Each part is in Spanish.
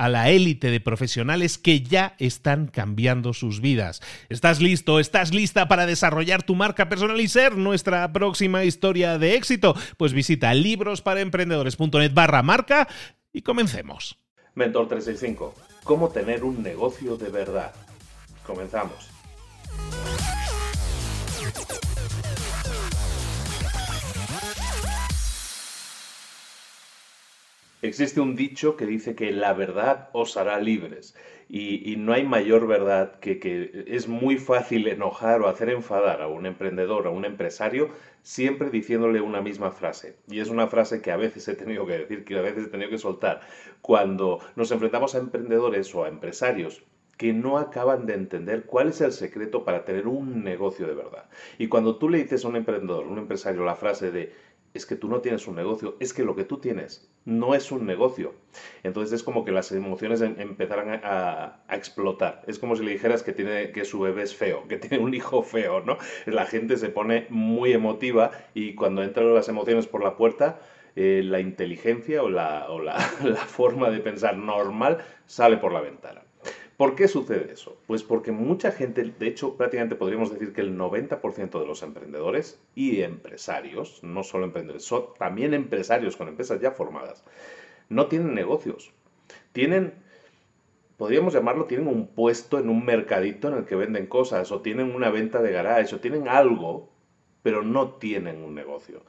a la élite de profesionales que ya están cambiando sus vidas. ¿Estás listo? ¿Estás lista para desarrollar tu marca personal y ser nuestra próxima historia de éxito? Pues visita librosparaemprendedores.net barra marca y comencemos. Mentor 365. ¿Cómo tener un negocio de verdad? Comenzamos. Existe un dicho que dice que la verdad os hará libres y, no hay mayor verdad que que es muy fácil enojar o hacer enfadar a un emprendedor, a un empresario, siempre diciéndole una misma frase. Y es una frase que a veces he tenido que decir, que a veces he tenido que soltar. Cuando nos enfrentamos a emprendedores o a empresarios que no acaban de entender cuál es el secreto para tener un negocio de verdad. Y cuando tú le dices a un emprendedor, un empresario, la frase de es que tú no tienes un negocio, es que lo que tú tienes no es un negocio. Entonces es como que las emociones em, empezaran a, explotar. Es como si le dijeras que, tiene, que su bebé es feo, que tiene un hijo feo, ¿no? La gente se pone muy emotiva y cuando entran las emociones por la puerta, eh, la inteligencia o, la, o la forma de pensar normal sale por la ventana. ¿Por qué sucede eso? Pues porque mucha gente, de hecho prácticamente podríamos decir que el 90% de los emprendedores y empresarios, no solo emprendedores, son también empresarios con empresas ya formadas, no tienen negocios. Tienen, podríamos llamarlo, tienen un puesto en un mercadito en el que venden cosas, o tienen una venta de garage, o tienen algo, pero no tienen un negocio.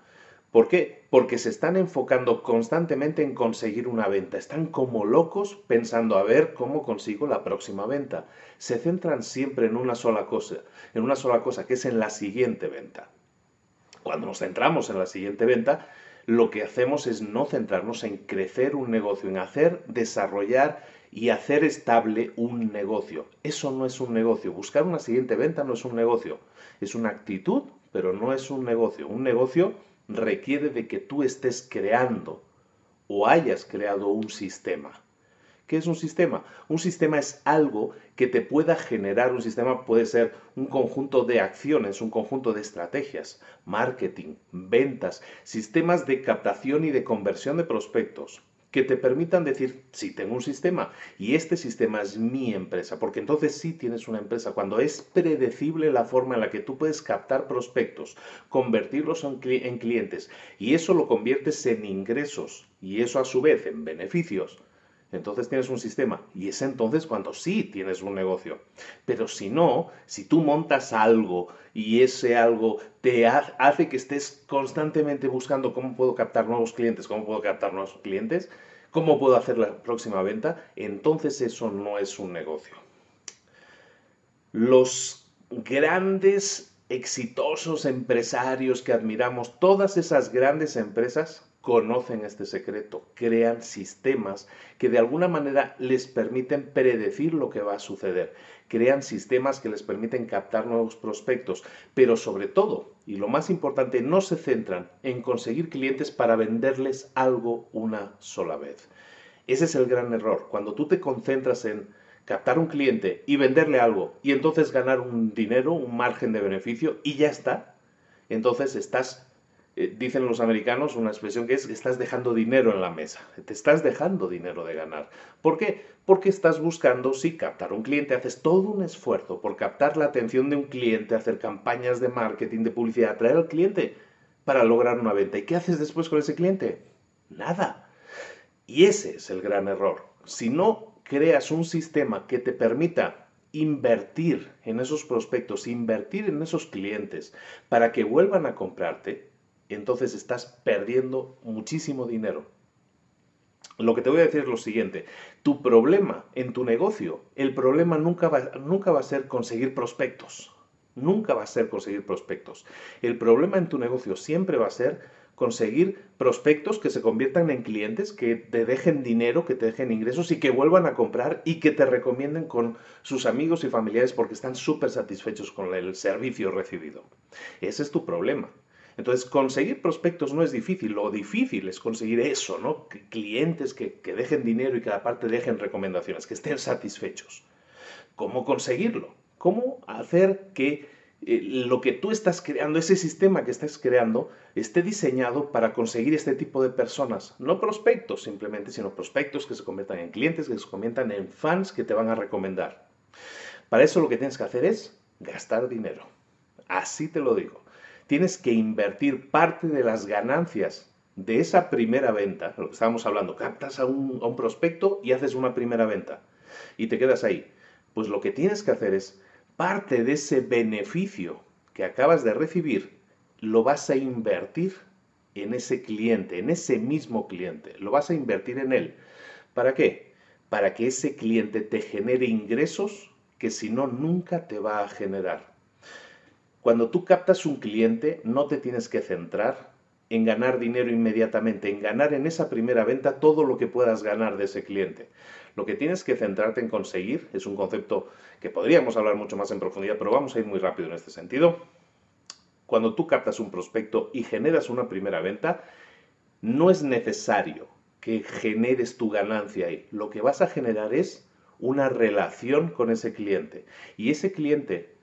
¿Por qué? Porque se están enfocando constantemente en conseguir una venta. Están como locos pensando a ver cómo consigo la próxima venta. Se centran siempre en una sola cosa, en una sola cosa, que es en la siguiente venta. Cuando nos centramos en la siguiente venta, lo que hacemos es no centrarnos en crecer un negocio, en hacer, desarrollar y hacer estable un negocio. Eso no es un negocio. Buscar una siguiente venta no es un negocio. Es una actitud, pero no es un negocio. Un negocio requiere de que tú estés creando o hayas creado un sistema. ¿Qué es un sistema? Un sistema es algo que te pueda generar, un sistema puede ser un conjunto de acciones, un conjunto de estrategias, marketing, ventas, sistemas de captación y de conversión de prospectos, que te permitan decir, sí, tengo un sistema y este sistema es mi empresa, porque entonces sí tienes una empresa. Cuando es predecible la forma en la que tú puedes captar prospectos, convertirlos en, en clientes y eso lo conviertes en ingresos y eso a su vez en beneficios, entonces tienes un sistema y es entonces cuando sí tienes un negocio. Pero si no, si tú montas algo y ese algo te hace que estés constantemente buscando cómo puedo captar nuevos clientes, cómo puedo captar nuevos clientes, cómo puedo hacer la próxima venta, entonces eso no es un negocio. Los grandes, exitosos empresarios que admiramos, todas esas grandes empresas, conocen este secreto, crean sistemas que de alguna manera les permiten predecir lo que va a suceder, crean sistemas que les permiten captar nuevos prospectos, pero sobre todo y lo más importante, no se centran en conseguir clientes para venderles algo una sola vez. Ese es el gran error. Cuando tú te concentras en captar un cliente y venderle algo y entonces ganar un dinero, un margen de beneficio y ya está, entonces estás eh, dicen los americanos una expresión que es estás dejando dinero en la mesa, te estás dejando dinero de ganar. ¿Por qué? Porque estás buscando, sí, captar un cliente, haces todo un esfuerzo por captar la atención de un cliente, hacer campañas de marketing, de publicidad, atraer al cliente para lograr una venta. ¿Y qué haces después con ese cliente? Nada. Y ese es el gran error. Si no creas un sistema que te permita invertir en esos prospectos, invertir en esos clientes para que vuelvan a comprarte, entonces estás perdiendo muchísimo dinero. Lo que te voy a decir es lo siguiente, tu problema en tu negocio, el problema nunca va, nunca va a ser conseguir prospectos, nunca va a ser conseguir prospectos. El problema en tu negocio siempre va a ser conseguir prospectos que se conviertan en clientes, que te dejen dinero, que te dejen ingresos y que vuelvan a comprar y que te recomienden con sus amigos y familiares porque están súper satisfechos con el servicio recibido. Ese es tu problema. Entonces, conseguir prospectos no es difícil, lo difícil es conseguir eso, ¿no? clientes que, dejen dinero y que aparte dejen recomendaciones, que estén satisfechos. ¿Cómo conseguirlo? ¿Cómo hacer que eh, lo que tú estás creando, ese sistema que estás creando, esté diseñado para conseguir este tipo de personas? No prospectos simplemente, sino prospectos que se conviertan en clientes, que se conviertan en fans que te van a recomendar. Para eso lo que tienes que hacer es gastar dinero. Así te lo digo tienes que invertir parte de las ganancias de esa primera venta, lo que estábamos hablando, captas a un, un prospecto y haces una primera venta y te quedas ahí. Pues lo que tienes que hacer es parte de ese beneficio que acabas de recibir, lo vas a invertir en ese cliente, en ese mismo cliente. Lo vas a invertir en él. ¿Para qué? Para que ese cliente te genere ingresos que si no, nunca te va a generar. Cuando tú captas un cliente, no te tienes que centrar en ganar dinero inmediatamente, en ganar en esa primera venta todo lo que puedas ganar de ese cliente. Lo que tienes que centrarte en conseguir es un concepto que podríamos hablar mucho más en profundidad, pero vamos a ir muy rápido en este sentido. Cuando tú captas un prospecto y generas una primera venta, no es necesario que generes tu ganancia ahí. Lo que vas a generar es una relación con ese cliente. Y ese cliente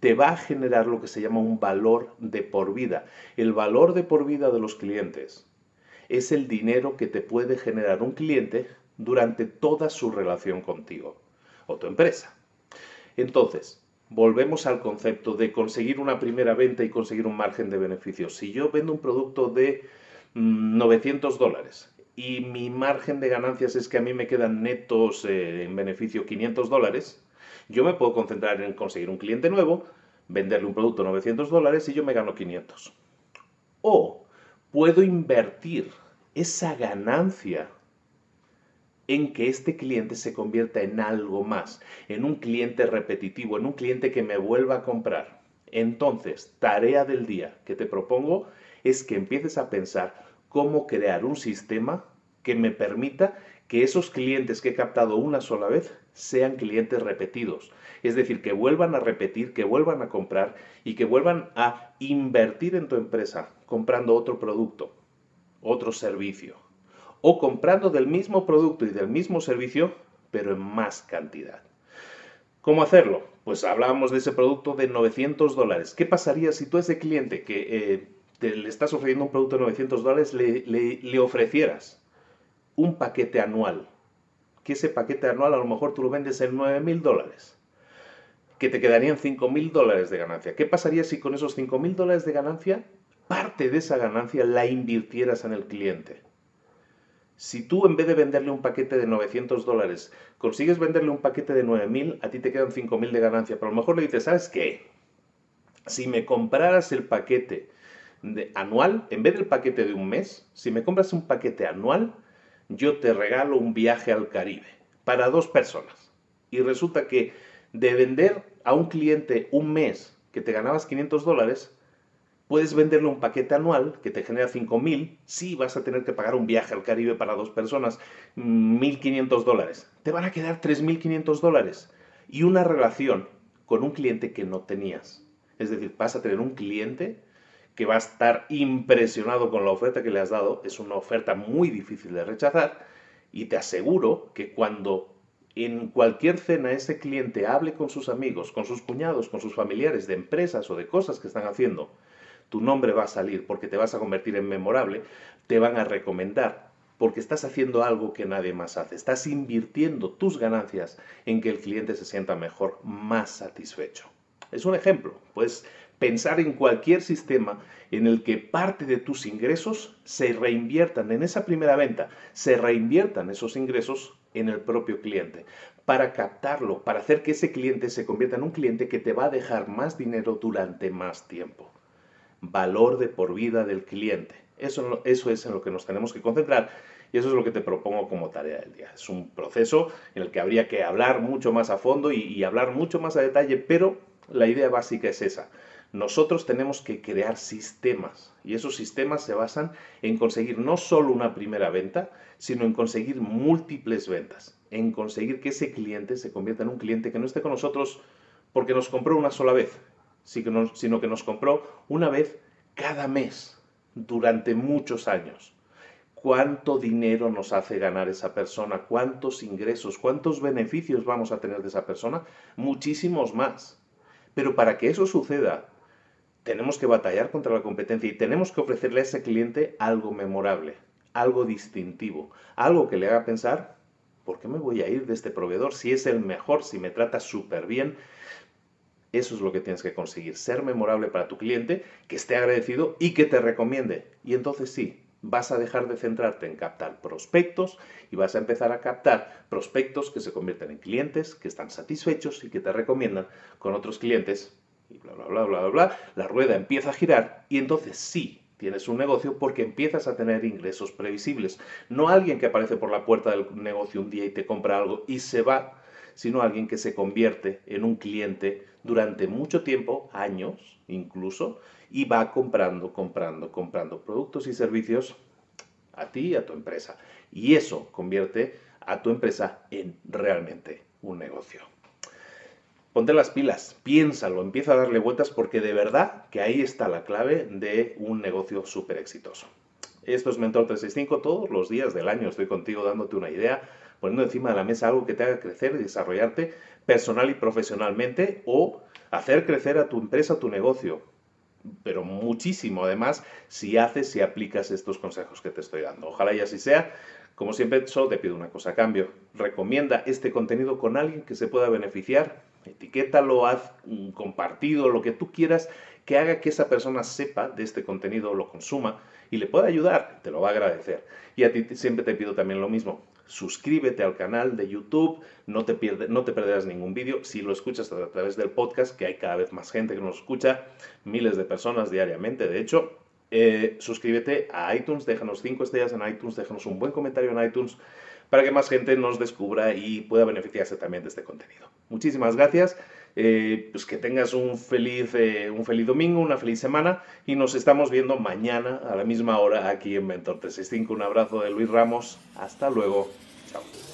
te va a generar lo que se llama un valor de por vida. El valor de por vida de los clientes es el dinero que te puede generar un cliente durante toda su relación contigo o tu empresa. Entonces, volvemos al concepto de conseguir una primera venta y conseguir un margen de beneficio. Si yo vendo un producto de 900 mm, dólares y mi margen de ganancias es que a mí me quedan netos eh, en beneficio 500 dólares, yo me puedo concentrar en conseguir un cliente nuevo, venderle un producto a 900 dólares y yo me gano 500. O puedo invertir esa ganancia en que este cliente se convierta en algo más, en un cliente repetitivo, en un cliente que me vuelva a comprar. Entonces, tarea del día que te propongo es que empieces a pensar cómo crear un sistema que me permita que esos clientes que he captado una sola vez sean clientes repetidos. Es decir, que vuelvan a repetir, que vuelvan a comprar y que vuelvan a invertir en tu empresa comprando otro producto, otro servicio. O comprando del mismo producto y del mismo servicio, pero en más cantidad. ¿Cómo hacerlo? Pues hablábamos de ese producto de 900 dólares. ¿Qué pasaría si tú a ese cliente que eh, le estás ofreciendo un producto de 900 dólares le ofrecieras un paquete anual que ese paquete anual a lo mejor tú lo vendes en 9 mil dólares, que te quedarían 5 mil dólares de ganancia. ¿Qué pasaría si con esos 5 mil dólares de ganancia, parte de esa ganancia la invirtieras en el cliente? Si tú en vez de venderle un paquete de 900 dólares, consigues venderle un paquete de 9 mil, a ti te quedan 5 mil de ganancia, pero a lo mejor le dices, ¿sabes qué? Si me compraras el paquete de anual, en vez del paquete de un mes, si me compras un paquete anual, yo te regalo un viaje al Caribe para dos personas. Y resulta que de vender a un cliente un mes que te ganabas 500 dólares, puedes venderle un paquete anual que te genera 5000. Sí, vas a tener que pagar un viaje al Caribe para dos personas, 1500 dólares. Te van a quedar 3500 dólares y una relación con un cliente que no tenías. Es decir, vas a tener un cliente que va a estar impresionado con la oferta que le has dado. Es una oferta muy difícil de rechazar y te aseguro que cuando en cualquier cena ese cliente hable con sus amigos, con sus cuñados, con sus familiares de empresas o de cosas que están haciendo, tu nombre va a salir porque te vas a convertir en memorable, te van a recomendar porque estás haciendo algo que nadie más hace. Estás invirtiendo tus ganancias en que el cliente se sienta mejor, más satisfecho. Es un ejemplo. Puedes pensar en cualquier sistema en el que parte de tus ingresos se reinviertan en esa primera venta, se reinviertan esos ingresos en el propio cliente, para captarlo, para hacer que ese cliente se convierta en un cliente que te va a dejar más dinero durante más tiempo. Valor de por vida del cliente. Eso, eso es en lo que nos tenemos que concentrar y eso es lo que te propongo como tarea del día. Es un proceso en el que habría que hablar mucho más a fondo y, y hablar mucho más a detalle, pero la idea básica es esa. Nosotros tenemos que crear sistemas y esos sistemas se basan en conseguir no solo una primera venta, sino en conseguir múltiples ventas, en conseguir que ese cliente se convierta en un cliente que no esté con nosotros porque nos compró una sola vez, sino que nos compró una vez cada mes durante muchos años. ¿Cuánto dinero nos hace ganar esa persona? ¿Cuántos ingresos? ¿Cuántos beneficios vamos a tener de esa persona? Muchísimos más. Pero para que eso suceda, tenemos que batallar contra la competencia y tenemos que ofrecerle a ese cliente algo memorable, algo distintivo, algo que le haga pensar, ¿por qué me voy a ir de este proveedor si es el mejor, si me trata súper bien? Eso es lo que tienes que conseguir, ser memorable para tu cliente, que esté agradecido y que te recomiende. Y entonces sí, vas a dejar de centrarte en captar prospectos y vas a empezar a captar prospectos que se convierten en clientes, que están satisfechos y que te recomiendan con otros clientes y bla, bla, bla, bla, la rueda empieza a girar y entonces sí, tienes un negocio porque empiezas a tener ingresos previsibles. No alguien que aparece por la puerta del negocio un día y te compra algo y se va, sino alguien que se convierte en un cliente durante mucho tiempo, años incluso, y va comprando, comprando, comprando productos y servicios a ti y a tu empresa. Y eso convierte a tu empresa en realmente un negocio ponte las pilas, piénsalo, empieza a darle vueltas porque de verdad que ahí está la clave de un negocio súper exitoso. Esto es Mentor 365, todos los días del año estoy contigo dándote una idea, poniendo encima de la mesa algo que te haga crecer y desarrollarte personal y profesionalmente o hacer crecer a tu empresa, a tu negocio. Pero muchísimo además si haces y aplicas estos consejos que te estoy dando. Ojalá y así sea. Como siempre, solo te pido una cosa a cambio. Recomienda este contenido con alguien que se pueda beneficiar. Etiquétalo, haz un compartido, lo que tú quieras, que haga que esa persona sepa de este contenido, lo consuma y le pueda ayudar. Te lo va a agradecer. Y a ti siempre te pido también lo mismo. Suscríbete al canal de YouTube, no te, no te perderás ningún vídeo. Si lo escuchas a través del podcast, que hay cada vez más gente que nos escucha, miles de personas diariamente, de hecho, eh, suscríbete a iTunes, déjanos 5 estrellas en iTunes, déjanos un buen comentario en iTunes para que más gente nos descubra y pueda beneficiarse también de este contenido. Muchísimas gracias. Eh, pues que tengas un feliz, eh, un feliz domingo, una feliz semana y nos estamos viendo mañana a la misma hora aquí en Mentor 365. Un abrazo de Luis Ramos. Hasta luego. Chao.